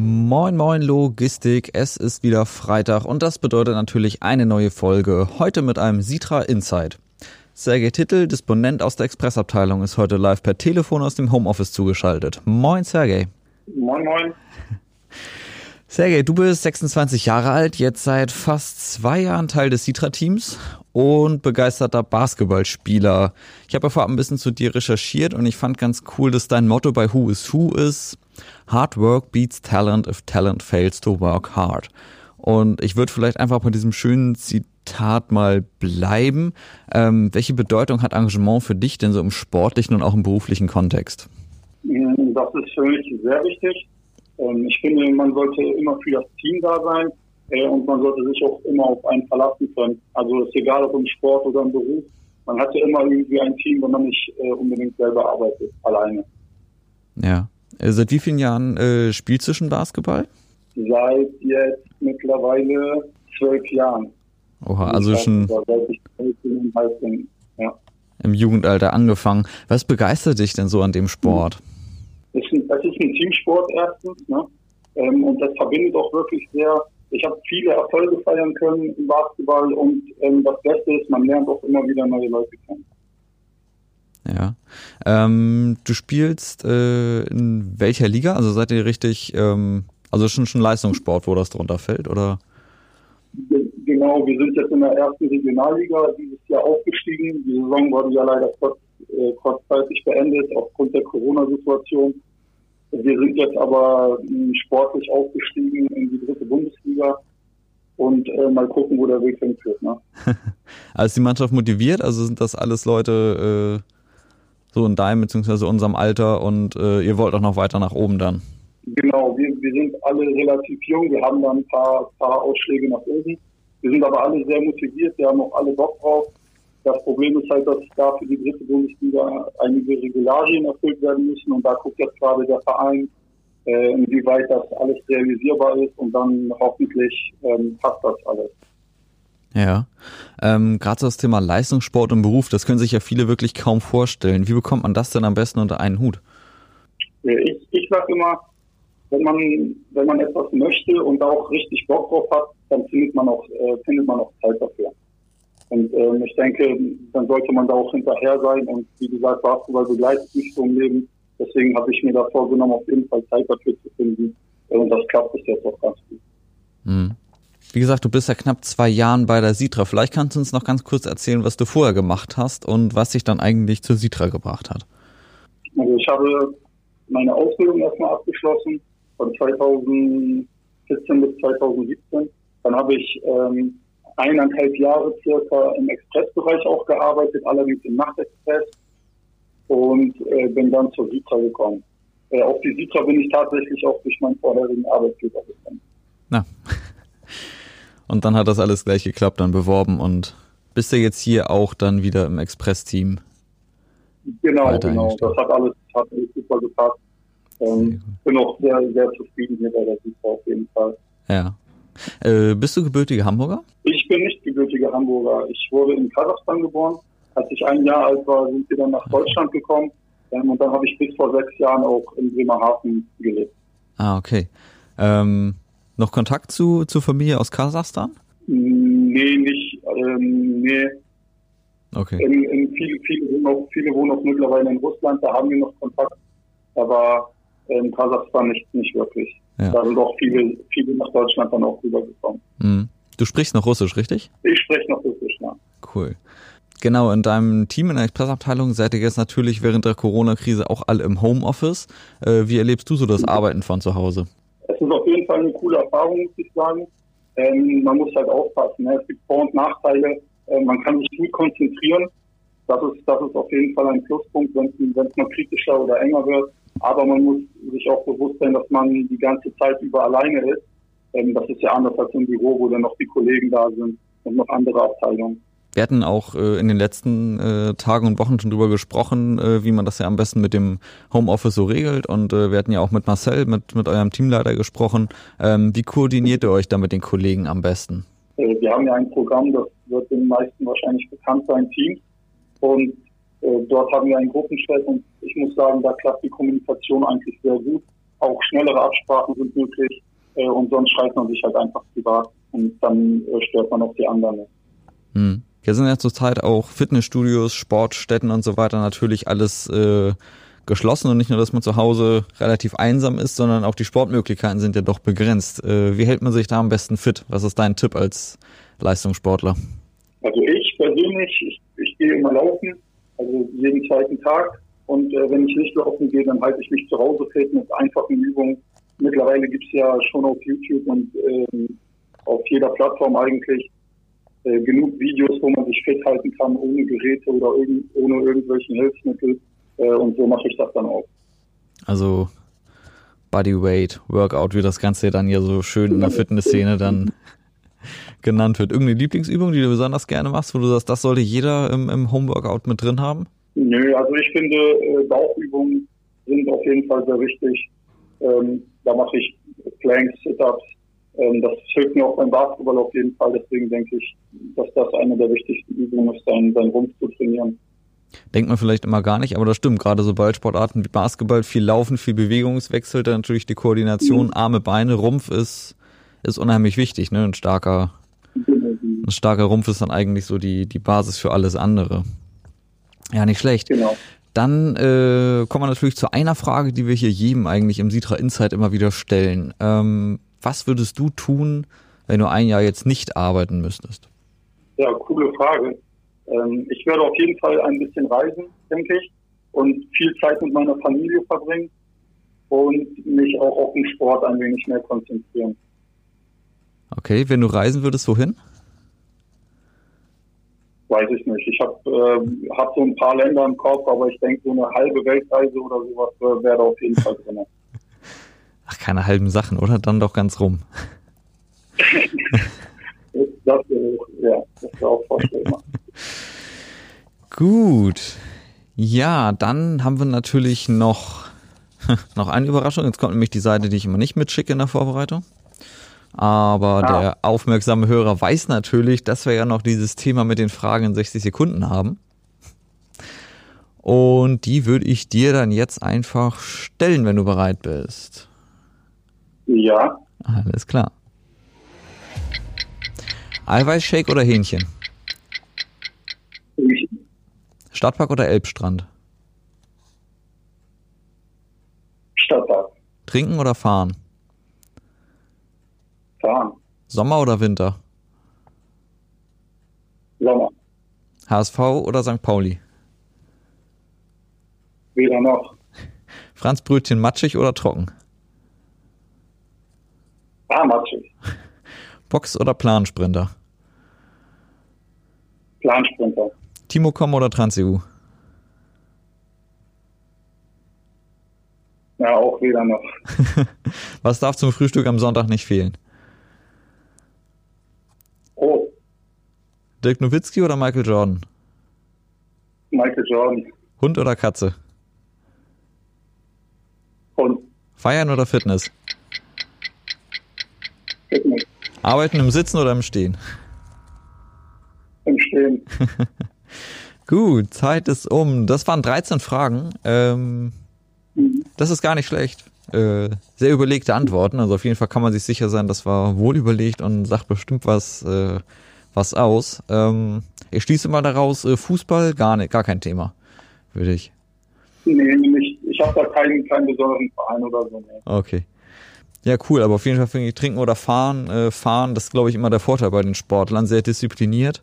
Moin Moin Logistik, es ist wieder Freitag und das bedeutet natürlich eine neue Folge, heute mit einem Sitra Insight. Sergei Titel, Disponent aus der Expressabteilung, ist heute live per Telefon aus dem Homeoffice zugeschaltet. Moin Sergei. Moin Moin. Sergej, du bist 26 Jahre alt, jetzt seit fast zwei Jahren Teil des Sitra-Teams und begeisterter Basketballspieler. Ich habe ja vorab ein bisschen zu dir recherchiert und ich fand ganz cool, dass dein Motto bei Who is Who ist Hard Work beats Talent if Talent fails to work hard. Und ich würde vielleicht einfach bei diesem schönen Zitat mal bleiben. Ähm, welche Bedeutung hat Engagement für dich denn so im sportlichen und auch im beruflichen Kontext? Das ist für mich sehr wichtig ähm, ich finde, man sollte immer für das Team da sein äh, und man sollte sich auch immer auf einen verlassen können. Also ist egal, ob im Sport oder im Beruf. Man hat ja immer irgendwie ein Team, wenn man nicht äh, unbedingt selber arbeitet, alleine. Ja. Äh, seit wie vielen Jahren äh, spielst du schon Basketball? Seit jetzt mittlerweile zwölf Jahren. Oha, also schon ja. im Jugendalter angefangen. Was begeistert dich denn so an dem Sport? Es ist, ein, es ist ein Teamsport erstens, ne? Ähm, und das verbindet auch wirklich sehr. Ich habe viele Erfolge feiern können im Basketball und ähm, das Beste ist, man lernt auch immer wieder neue Leute kennen. Ja. Ähm, du spielst äh, in welcher Liga? Also seid ihr richtig, ähm, also schon schon Leistungssport, wo das drunter fällt, oder? Genau, wir sind jetzt in der ersten Regionalliga dieses Jahr aufgestiegen. Die Saison wurde ja leider kurz, äh, kurzzeitig beendet aufgrund der Corona-Situation. Wir sind jetzt aber hm, sportlich aufgestiegen in die dritte Bundesliga und äh, mal gucken, wo der Weg hinführt. Ne? also ist die Mannschaft motiviert? Also sind das alles Leute äh, so in deinem bzw. unserem Alter und äh, ihr wollt auch noch weiter nach oben dann? Genau, wir, wir sind alle relativ jung, wir haben da ein paar, paar Ausschläge nach oben. Wir sind aber alle sehr motiviert, wir haben auch alle Bock drauf. Das Problem ist halt, dass da für die dritte Bundesliga einige Regularien erfüllt werden müssen und da guckt jetzt gerade der Verein, äh, inwieweit das alles realisierbar ist und dann hoffentlich ähm, passt das alles. Ja, ähm, gerade so das Thema Leistungssport und Beruf, das können sich ja viele wirklich kaum vorstellen. Wie bekommt man das denn am besten unter einen Hut? Ich, ich sage immer, wenn man, wenn man etwas möchte und auch richtig Bock drauf hat, dann findet man auch, äh, findet man auch Zeit dafür. Und ähm, ich denke, dann sollte man da auch hinterher sein. Und wie gesagt, Basketball begleitet mich so im Leben. Deswegen habe ich mir da vorgenommen, auf jeden Fall Zeit dafür zu finden. Und das klappt bis jetzt auch ganz gut. Mhm. Wie gesagt, du bist ja knapp zwei Jahren bei der Sitra. Vielleicht kannst du uns noch ganz kurz erzählen, was du vorher gemacht hast und was dich dann eigentlich zur Sitra gebracht hat. Also ich habe meine Ausbildung erstmal abgeschlossen von 2014 bis 2017. Dann habe ich ähm, eineinhalb Jahre circa im Expressbereich auch gearbeitet, allerdings im Nachtexpress und äh, bin dann zur Sitra gekommen. Äh, auf die Sitra bin ich tatsächlich auch durch meinen vorherigen Arbeitgeber gekommen. Na. Und dann hat das alles gleich geklappt, dann beworben und bist du jetzt hier auch dann wieder im Express-Team? Genau, genau. Das hat alles, hat alles super gepasst. Ähm, bin auch sehr, sehr zufrieden hier bei der Sitra auf jeden Fall. Ja. Äh, bist du gebürtiger Hamburger? Ich bin nicht gebürtiger Hamburger. Ich wurde in Kasachstan geboren. Als ich ein Jahr alt war, sind wir dann nach Deutschland gekommen. Ähm, und dann habe ich bis vor sechs Jahren auch in Bremerhaven gelebt. Ah, okay. Ähm, noch Kontakt zu, zur Familie aus Kasachstan? Nee, nicht. Ähm, nee. Okay. In, in viele, viele, wohnen auch, viele wohnen auch mittlerweile in Russland, da haben wir noch Kontakt. Aber in Kasachstan nicht, nicht wirklich. Ja. Da sind auch viele, viele nach Deutschland dann auch rübergekommen. Mhm. Du sprichst noch Russisch, richtig? Ich spreche noch Russisch, ja. Cool. Genau, in deinem Team in der Expressabteilung seid ihr jetzt natürlich während der Corona-Krise auch alle im Homeoffice. Äh, wie erlebst du so das Arbeiten von zu Hause? Es ist auf jeden Fall eine coole Erfahrung, muss ich sagen. Ähm, man muss halt aufpassen. Ne? Es gibt Vor- und Nachteile. Äh, man kann sich gut konzentrieren. Das ist, das ist auf jeden Fall ein Pluspunkt, wenn es mal kritischer oder enger wird. Aber man muss sich auch bewusst sein, dass man die ganze Zeit über alleine ist. Ähm, das ist ja anders als im Büro, wo dann noch die Kollegen da sind und noch andere Abteilungen. Wir hatten auch äh, in den letzten äh, Tagen und Wochen schon drüber gesprochen, äh, wie man das ja am besten mit dem Homeoffice so regelt. Und äh, wir hatten ja auch mit Marcel, mit, mit eurem Teamleiter gesprochen. Ähm, wie koordiniert ihr euch da mit den Kollegen am besten? Äh, wir haben ja ein Programm, das wird den meisten wahrscheinlich bekannt sein, Teams. Und äh, dort haben wir einen Gruppenchat und ich muss sagen, da klappt die Kommunikation eigentlich sehr gut. auch schnellere Absprachen sind möglich äh, und sonst schreibt man sich halt einfach privat und dann äh, stört man auch die anderen. Hm. Hier sind ja zurzeit auch Fitnessstudios, Sportstätten und so weiter natürlich alles äh, geschlossen und nicht nur, dass man zu Hause relativ einsam ist, sondern auch die Sportmöglichkeiten sind ja doch begrenzt. Äh, wie hält man sich da am besten fit? Was ist dein Tipp als Leistungssportler? Also ich persönlich, ich, ich gehe immer laufen, also jeden zweiten Tag. Und äh, wenn ich nicht laufen gehe, dann halte ich mich zu Hause fit mit einfachen Übungen. Mittlerweile gibt es ja schon auf YouTube und ähm, auf jeder Plattform eigentlich äh, genug Videos, wo man sich fit halten kann, ohne Geräte oder irgend, ohne irgendwelchen Hilfsmittel. Äh, und so mache ich das dann auch. Also Bodyweight, Workout, wie das Ganze dann hier so schön in der Fitnessszene dann genannt wird. Irgendeine Lieblingsübung, die du besonders gerne machst, wo du sagst, das sollte jeder im, im Homeworkout mit drin haben? Nö, also ich finde, äh, Bauchübungen sind auf jeden Fall sehr wichtig. Ähm, da mache ich Planks, Sit-Ups. Ähm, das hilft mir auch beim Basketball auf jeden Fall. Deswegen denke ich, dass das eine der wichtigsten Übungen ist, seinen, seinen Rumpf zu trainieren. Denkt man vielleicht immer gar nicht, aber das stimmt. Gerade so Ballsportarten wie Basketball, viel Laufen, viel Bewegungswechsel, dann natürlich die Koordination, mhm. Arme, Beine, Rumpf ist, ist unheimlich wichtig. Ne? Ein starker, ein starker Rumpf ist dann eigentlich so die, die Basis für alles andere. Ja, nicht schlecht. Genau. Dann äh, kommen wir natürlich zu einer Frage, die wir hier jedem eigentlich im Sitra Insight immer wieder stellen. Ähm, was würdest du tun, wenn du ein Jahr jetzt nicht arbeiten müsstest? Ja, coole Frage. Ähm, ich werde auf jeden Fall ein bisschen reisen, denke ich, und viel Zeit mit meiner Familie verbringen und mich auch auf den Sport ein wenig mehr konzentrieren. Okay, wenn du reisen würdest, wohin? Weiß ich nicht. Ich habe äh, hab so ein paar Länder im Kopf, aber ich denke, so eine halbe Weltreise oder sowas wäre wär da auf jeden Fall drin. Ach, keine halben Sachen, oder? Dann doch ganz rum. das ja, das wäre auch vorstellbar. Gut. Ja, dann haben wir natürlich noch, noch eine Überraschung. Jetzt kommt nämlich die Seite, die ich immer nicht mitschicke in der Vorbereitung. Aber ah. der aufmerksame Hörer weiß natürlich, dass wir ja noch dieses Thema mit den Fragen in 60 Sekunden haben. Und die würde ich dir dann jetzt einfach stellen, wenn du bereit bist. Ja. Alles klar. Eiweißshake oder Hähnchen? Hähnchen. Stadtpark oder Elbstrand? Stadtpark. Trinken oder fahren? Fahren. Sommer oder Winter? Sommer. HSV oder St. Pauli? Weder noch. Franz Brötchen matschig oder trocken? Ah, matschig. Box oder Plansprinter? Plansprinter. Timocom oder TransEU? Ja, auch weder noch. Was darf zum Frühstück am Sonntag nicht fehlen? Oh. Dirk Nowitzki oder Michael Jordan? Michael Jordan. Hund oder Katze? Hund. Feiern oder Fitness? Arbeiten im Sitzen oder im Stehen? Im Stehen. Gut, Zeit ist um. Das waren 13 Fragen. Ähm, mhm. Das ist gar nicht schlecht. Äh, sehr überlegte Antworten. Also auf jeden Fall kann man sich sicher sein, das war wohl überlegt und sagt bestimmt was, äh, was aus. Ähm, ich schließe mal daraus, äh, Fußball gar nicht, gar kein Thema, würde ich. Nee, nicht. Ich habe da keinen, keinen besonderen Verein oder so. Nee. Okay. Ja, cool, aber auf jeden Fall finde ich trinken oder fahren, äh, fahren, das ist glaube ich immer der Vorteil bei den Sportlern, sehr diszipliniert,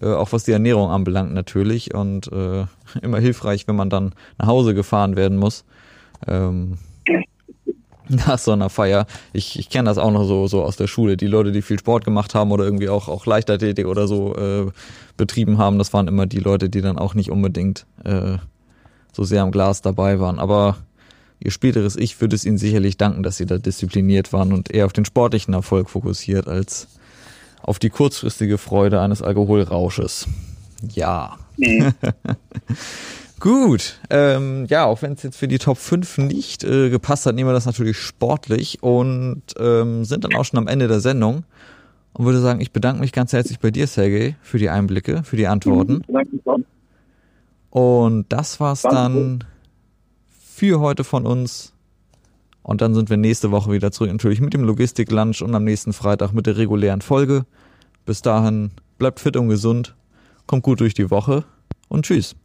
äh, auch was die Ernährung anbelangt natürlich und äh, immer hilfreich, wenn man dann nach Hause gefahren werden muss. Ähm, nach so einer Feier. Ich, ich kenne das auch noch so, so aus der Schule. Die Leute, die viel Sport gemacht haben oder irgendwie auch, auch Leichtathletik oder so äh, betrieben haben, das waren immer die Leute, die dann auch nicht unbedingt äh, so sehr am Glas dabei waren. Aber ihr späteres Ich würde es ihnen sicherlich danken, dass sie da diszipliniert waren und eher auf den sportlichen Erfolg fokussiert als auf die kurzfristige Freude eines Alkoholrausches. Ja. Mhm. Gut, ähm, ja, auch wenn es jetzt für die Top 5 nicht äh, gepasst hat, nehmen wir das natürlich sportlich und ähm, sind dann auch schon am Ende der Sendung und würde sagen, ich bedanke mich ganz herzlich bei dir, Sergej, für die Einblicke, für die Antworten. Und das war's dann für heute von uns. Und dann sind wir nächste Woche wieder zurück, natürlich mit dem Logistik-Lunch und am nächsten Freitag mit der regulären Folge. Bis dahin, bleibt fit und gesund, kommt gut durch die Woche und tschüss.